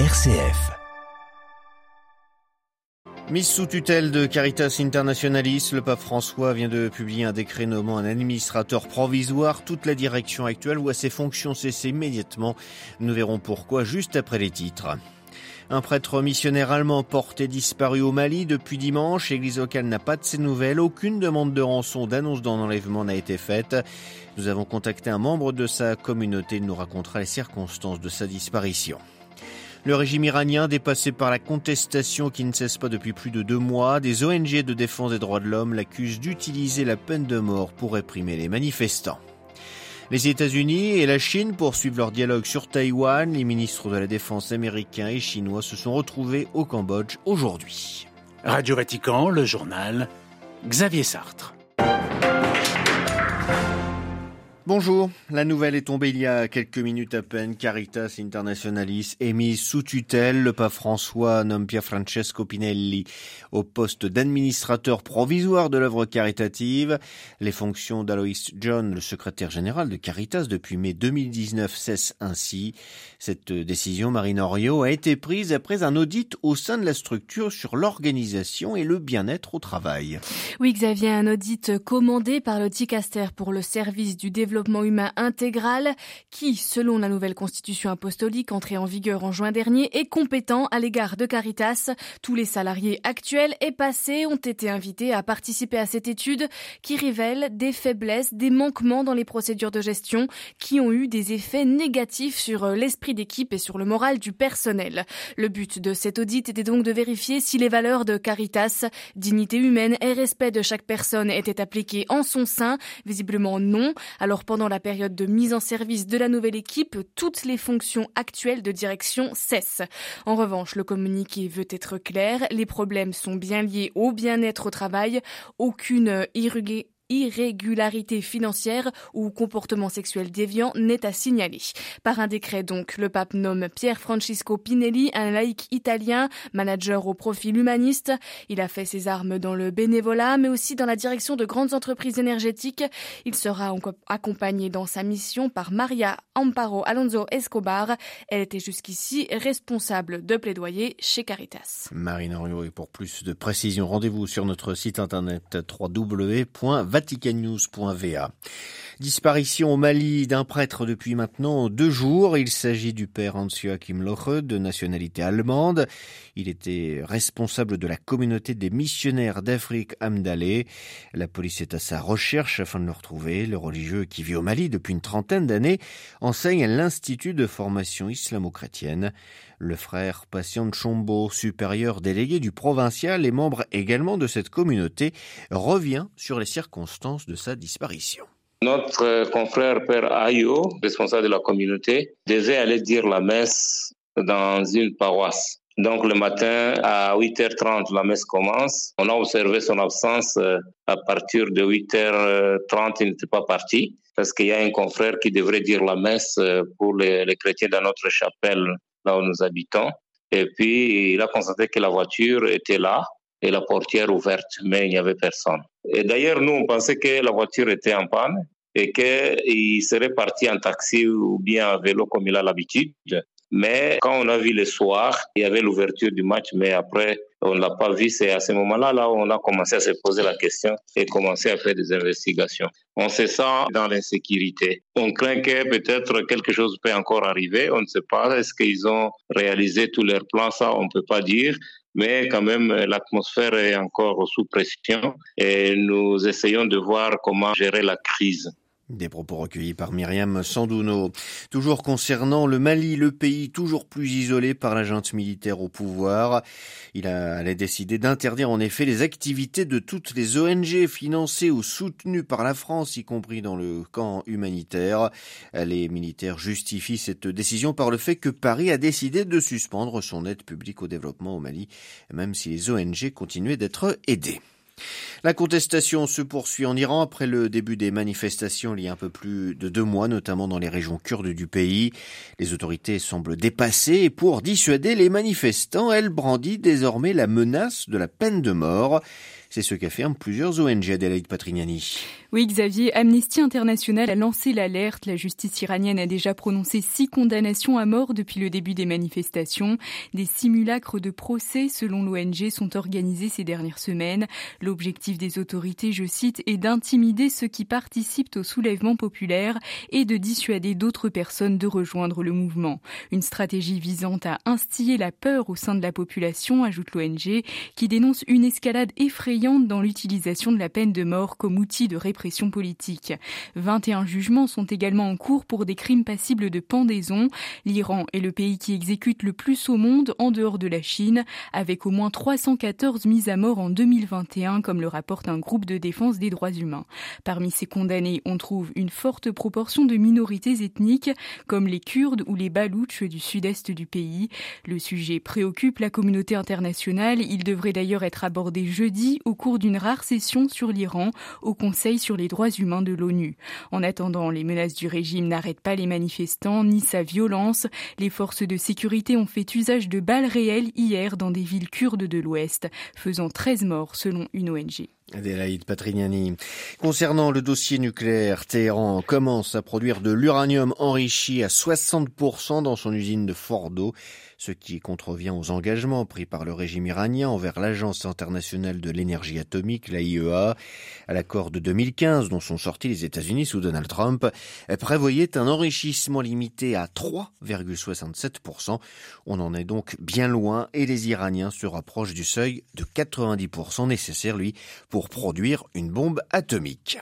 RCF. Mise sous tutelle de Caritas Internationalis, le pape François vient de publier un décret nommant un administrateur provisoire. Toute la direction actuelle voit ses fonctions cesser immédiatement. Nous verrons pourquoi juste après les titres. Un prêtre missionnaire allemand porté disparu au Mali depuis dimanche. L'église locale n'a pas de ses nouvelles. Aucune demande de rançon d'annonce d'un enlèvement n'a été faite. Nous avons contacté un membre de sa communauté. Il nous racontera les circonstances de sa disparition. Le régime iranien, dépassé par la contestation qui ne cesse pas depuis plus de deux mois, des ONG de défense des droits de l'homme l'accusent d'utiliser la peine de mort pour réprimer les manifestants. Les États-Unis et la Chine poursuivent leur dialogue sur Taïwan. Les ministres de la Défense américains et chinois se sont retrouvés au Cambodge aujourd'hui. Radio Vatican, le journal Xavier Sartre. Bonjour, la nouvelle est tombée il y a quelques minutes à peine. Caritas Internationalis est mise sous tutelle. Le pape François nomme Pier Francesco Pinelli au poste d'administrateur provisoire de l'œuvre caritative. Les fonctions d'Alois John, le secrétaire général de Caritas depuis mai 2019, cessent ainsi. Cette décision, Marine Orio, a été prise après un audit au sein de la structure sur l'organisation et le bien-être au travail. Oui, Xavier, un audit commandé par le Dicaster pour le service du développement développement humain intégral qui, selon la nouvelle constitution apostolique entrée en vigueur en juin dernier, est compétent à l'égard de Caritas. Tous les salariés actuels et passés ont été invités à participer à cette étude qui révèle des faiblesses, des manquements dans les procédures de gestion qui ont eu des effets négatifs sur euh, l'esprit d'équipe et sur le moral du personnel. Le but de cet audit était donc de vérifier si les valeurs de Caritas, dignité humaine et respect de chaque personne étaient appliquées en son sein. Visiblement non. Alors pendant la période de mise en service de la nouvelle équipe, toutes les fonctions actuelles de direction cessent. En revanche, le communiqué veut être clair, les problèmes sont bien liés au bien-être au travail, aucune irriguée irrégularité financière ou comportement sexuel déviant n'est à signaler. Par un décret donc, le pape nomme Pierre Francisco Pinelli, un laïc italien, manager au profil humaniste. Il a fait ses armes dans le bénévolat, mais aussi dans la direction de grandes entreprises énergétiques. Il sera accompagné dans sa mission par Maria Amparo Alonso Escobar. Elle était jusqu'ici responsable de plaidoyer chez Caritas. Marine Henriot, et pour plus de précisions, rendez-vous sur notre site internet www vaticannews.va. Disparition au Mali d'un prêtre depuis maintenant deux jours. Il s'agit du père Hans-Joachim Loche, de nationalité allemande. Il était responsable de la communauté des missionnaires d'Afrique Amdalé. La police est à sa recherche afin de le retrouver. Le religieux qui vit au Mali depuis une trentaine d'années enseigne à l'Institut de formation islamo-chrétienne. Le frère Patient Chombo, supérieur délégué du provincial et membre également de cette communauté, revient sur les circonstances de sa disparition. Notre confrère Père Ayo, responsable de la communauté, devait aller dire la messe dans une paroisse. Donc le matin à 8h30, la messe commence. On a observé son absence euh, à partir de 8h30, il n'était pas parti parce qu'il y a un confrère qui devrait dire la messe euh, pour les, les chrétiens dans notre chapelle là où nous habitons. Et puis il a constaté que la voiture était là et la portière ouverte, mais il n'y avait personne. Et d'ailleurs, nous, on pensait que la voiture était en panne et qu'il serait parti en taxi ou bien en vélo comme il a l'habitude. Mais quand on a vu le soir, il y avait l'ouverture du match, mais après, on ne l'a pas vu. C'est à ce moment-là là on a commencé à se poser la question et commencé à faire des investigations. On se sent dans l'insécurité. On craint que peut-être quelque chose peut encore arriver. On ne sait pas. Est-ce qu'ils ont réalisé tous leurs plans? Ça, on ne peut pas dire mais quand même l'atmosphère est encore sous pression et nous essayons de voir comment gérer la crise. Des propos recueillis par Myriam Sandouno. Toujours concernant le Mali, le pays toujours plus isolé par la militaire au pouvoir. Il a, elle a décidé d'interdire en effet les activités de toutes les ONG financées ou soutenues par la France, y compris dans le camp humanitaire. Les militaires justifient cette décision par le fait que Paris a décidé de suspendre son aide publique au développement au Mali, même si les ONG continuaient d'être aidées. La contestation se poursuit en Iran après le début des manifestations il y a un peu plus de deux mois, notamment dans les régions kurdes du pays. Les autorités semblent dépassées et pour dissuader les manifestants, elles brandissent désormais la menace de la peine de mort. C'est ce qu'affirment plusieurs ONG, Adelaide Patrignani. Oui, Xavier, Amnesty International a lancé l'alerte. La justice iranienne a déjà prononcé six condamnations à mort depuis le début des manifestations. Des simulacres de procès, selon l'ONG, sont organisés ces dernières semaines. L'objectif des autorités, je cite, est d'intimider ceux qui participent au soulèvement populaire et de dissuader d'autres personnes de rejoindre le mouvement. Une stratégie visant à instiller la peur au sein de la population, ajoute l'ONG, qui dénonce une escalade effrayante dans l'utilisation de la peine de mort comme outil de répression politique. 21 jugements sont également en cours pour des crimes passibles de pendaison. L'Iran est le pays qui exécute le plus au monde en dehors de la Chine, avec au moins 314 mises à mort en 2021, comme le rapporte un groupe de défense des droits humains. Parmi ces condamnés, on trouve une forte proportion de minorités ethniques, comme les Kurdes ou les Baloutches du sud-est du pays. Le sujet préoccupe la communauté internationale. Il devrait d'ailleurs être abordé jeudi au cours d'une rare session sur l'Iran au Conseil sur les droits humains de l'ONU. En attendant, les menaces du régime n'arrêtent pas les manifestants ni sa violence. Les forces de sécurité ont fait usage de balles réelles hier dans des villes kurdes de l'Ouest, faisant 13 morts selon une ONG. Adélaïde Patrignani. Concernant le dossier nucléaire, Téhéran commence à produire de l'uranium enrichi à 60% dans son usine de Fordo, ce qui contrevient aux engagements pris par le régime iranien envers l'Agence internationale de l'énergie atomique, la IEA. À l'accord de 2015, dont sont sortis les États-Unis sous Donald Trump, prévoyait un enrichissement limité à 3,67%. On en est donc bien loin et les Iraniens se rapprochent du seuil de 90% nécessaire, lui, pour produire une bombe atomique.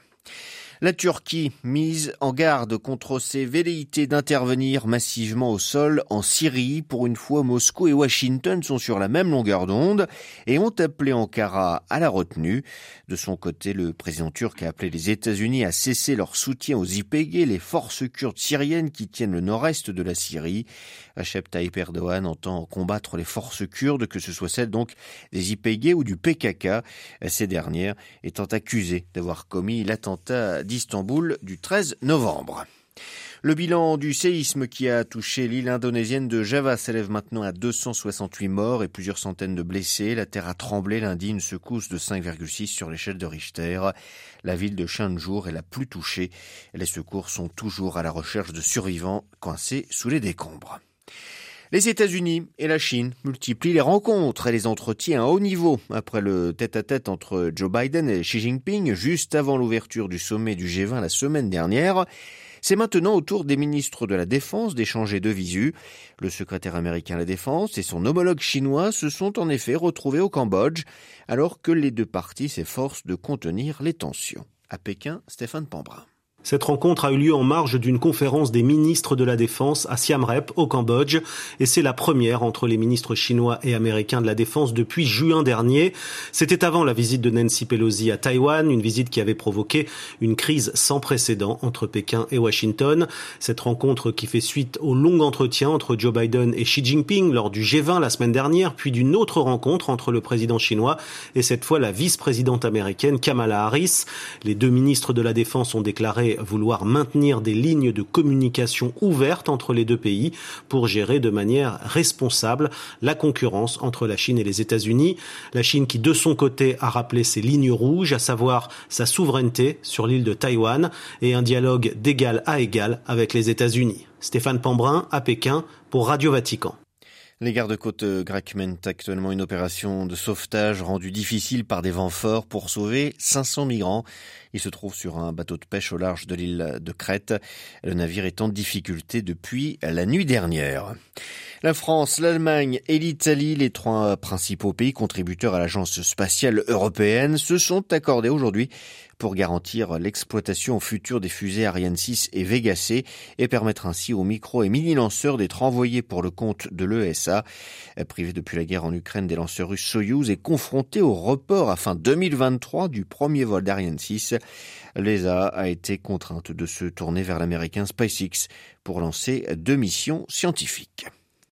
La Turquie mise en garde contre ses velléités d'intervenir massivement au sol en Syrie. Pour une fois, Moscou et Washington sont sur la même longueur d'onde et ont appelé Ankara à la retenue. De son côté, le président turc a appelé les États-Unis à cesser leur soutien aux YPG, les forces kurdes syriennes qui tiennent le nord-est de la Syrie. Recep Tayyip Erdogan entend combattre les forces kurdes, que ce soit celles donc des YPG ou du PKK, ces dernières étant accusées d'avoir commis l'attentat d'Istanbul du 13 novembre. Le bilan du séisme qui a touché l'île indonésienne de Java s'élève maintenant à 268 morts et plusieurs centaines de blessés. La terre a tremblé lundi, une secousse de 5,6 sur l'échelle de Richter. La ville de Chanjour est la plus touchée. Les secours sont toujours à la recherche de survivants coincés sous les décombres. Les États-Unis et la Chine multiplient les rencontres et les entretiens à haut niveau après le tête-à-tête entre Joe Biden et Xi Jinping juste avant l'ouverture du sommet du G20 la semaine dernière. C'est maintenant au tour des ministres de la Défense d'échanger de visu. Le secrétaire américain à la Défense et son homologue chinois se sont en effet retrouvés au Cambodge alors que les deux parties s'efforcent de contenir les tensions. À Pékin, Stéphane Pambrin. Cette rencontre a eu lieu en marge d'une conférence des ministres de la Défense à Siam Rep, au Cambodge, et c'est la première entre les ministres chinois et américains de la Défense depuis juin dernier. C'était avant la visite de Nancy Pelosi à Taïwan, une visite qui avait provoqué une crise sans précédent entre Pékin et Washington. Cette rencontre qui fait suite au long entretien entre Joe Biden et Xi Jinping lors du G20 la semaine dernière, puis d'une autre rencontre entre le président chinois et cette fois la vice-présidente américaine Kamala Harris. Les deux ministres de la Défense ont déclaré vouloir maintenir des lignes de communication ouvertes entre les deux pays pour gérer de manière responsable la concurrence entre la Chine et les États-Unis. La Chine qui, de son côté, a rappelé ses lignes rouges, à savoir sa souveraineté sur l'île de Taïwan et un dialogue d'égal à égal avec les États-Unis. Stéphane Pambrin à Pékin pour Radio Vatican. Les gardes-côtes grecs mènent actuellement une opération de sauvetage rendue difficile par des vents forts pour sauver 500 migrants. Ils se trouvent sur un bateau de pêche au large de l'île de Crète. Le navire est en difficulté depuis la nuit dernière. La France, l'Allemagne et l'Italie, les trois principaux pays contributeurs à l'Agence spatiale européenne, se sont accordés aujourd'hui pour garantir l'exploitation future des fusées Ariane 6 et Vega C et permettre ainsi aux micro et mini-lanceurs d'être envoyés pour le compte de l'ESA. Privé depuis la guerre en Ukraine des lanceurs russes Soyuz et confronté au report à fin 2023 du premier vol d'Ariane 6, l'ESA a été contrainte de se tourner vers l'américain SpaceX pour lancer deux missions scientifiques.